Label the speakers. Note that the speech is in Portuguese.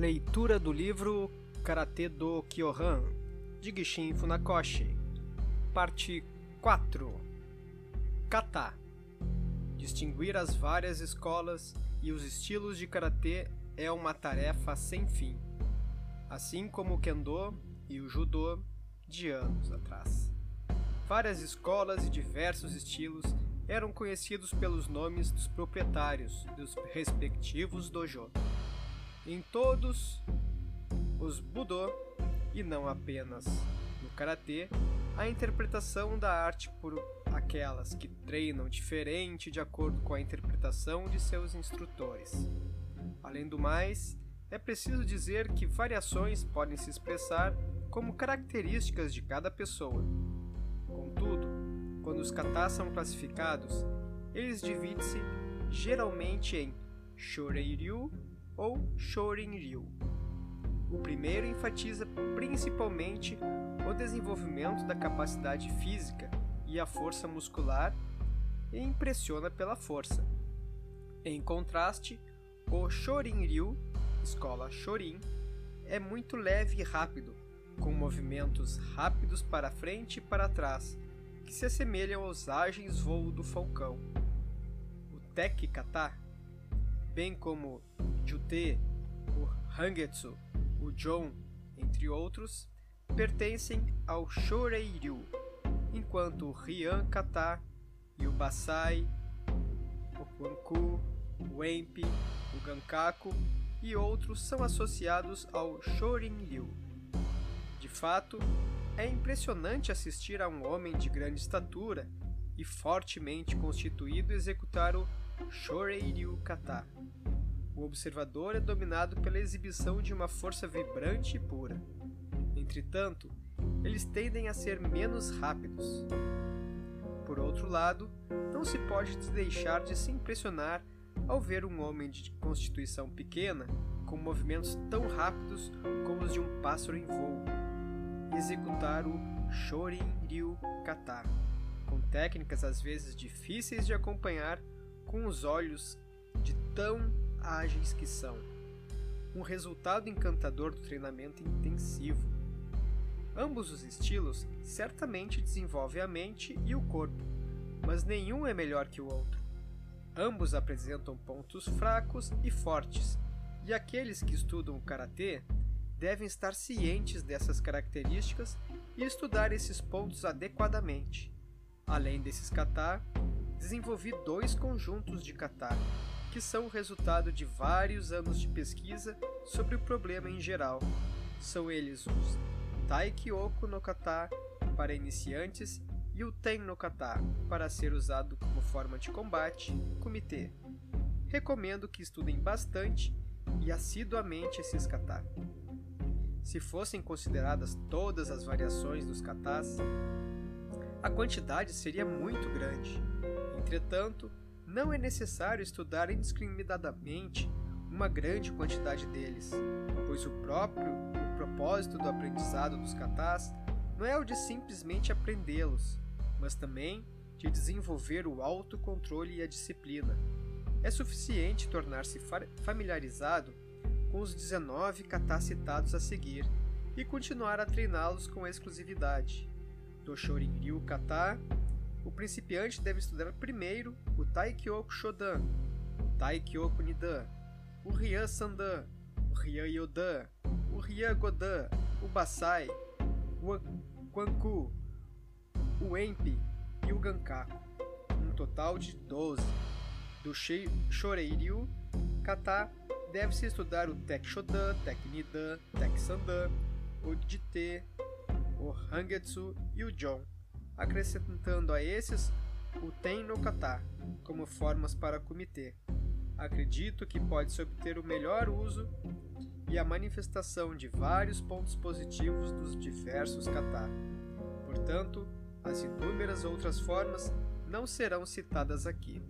Speaker 1: Leitura do livro Karate do Kyohan, de Gishin Funakoshi. Parte 4 Kata Distinguir as várias escolas e os estilos de karatê é uma tarefa sem fim, assim como o kendo e o judô de anos atrás. Várias escolas e diversos estilos eram conhecidos pelos nomes dos proprietários dos respectivos dojo. Em todos os Budô, e não apenas no Karatê, a interpretação da arte por aquelas que treinam diferente de acordo com a interpretação de seus instrutores. Além do mais, é preciso dizer que variações podem se expressar como características de cada pessoa. Contudo, quando os katas são classificados, eles dividem-se geralmente em Shoreiryu ou Shorin-ryu. O primeiro enfatiza principalmente o desenvolvimento da capacidade física e a força muscular e impressiona pela força. Em contraste, o Shorin-ryu, escola Shorin, é muito leve e rápido, com movimentos rápidos para frente e para trás, que se assemelham aos ágeis voo do falcão. O Tek Kata, bem como Jute, o Hangetsu, o Jon, entre outros, pertencem ao Shoreiryu, enquanto o Ryan Kata e o Basai, o Kwanku, o Empi, o Gankaku e outros são associados ao Shorin-ryu. De fato, é impressionante assistir a um homem de grande estatura e fortemente constituído executar o Shoreiryu Kata. O observador é dominado pela exibição de uma força vibrante e pura. Entretanto, eles tendem a ser menos rápidos. Por outro lado, não se pode deixar de se impressionar ao ver um homem de constituição pequena com movimentos tão rápidos como os de um pássaro em voo executar o Shorin Ryu Kata, com técnicas às vezes difíceis de acompanhar com os olhos de tão ágeis que são. Um resultado encantador do treinamento intensivo. Ambos os estilos certamente desenvolvem a mente e o corpo, mas nenhum é melhor que o outro. Ambos apresentam pontos fracos e fortes, e aqueles que estudam o karatê devem estar cientes dessas características e estudar esses pontos adequadamente. Além desses kata, desenvolvi dois conjuntos de kata, que são o resultado de vários anos de pesquisa sobre o problema em geral. São eles os Taikyoko no Kata para iniciantes e o Ten no Kata para ser usado como forma de combate comitê. Recomendo que estudem bastante e assiduamente esses kata. Se fossem consideradas todas as variações dos katas, a quantidade seria muito grande. Entretanto, não é necessário estudar indiscriminadamente uma grande quantidade deles, pois o próprio o propósito do aprendizado dos katas não é o de simplesmente aprendê-los, mas também de desenvolver o autocontrole e a disciplina. É suficiente tornar-se familiarizado com os 19 katas citados a seguir e continuar a treiná-los com exclusividade. Do Shorin-ryu kata o principiante deve estudar primeiro Taikyoku Shodan, Taikyoku Nidan, o Ryan Sandan, o Ryan Yodan, o Ryan Godan, o Basai, o Kwanku, o Empi e o Gankaku, um total de 12. Do Shoreiryu Kata deve-se estudar o Tek Shodan, Tek Nidan, Tek Sandan, o Jite, o Hangetsu e o Jon acrescentando a esses o tem no kata, como formas para comitê. Acredito que pode-se obter o melhor uso e a manifestação de vários pontos positivos dos diversos kata. Portanto, as inúmeras outras formas não serão citadas aqui.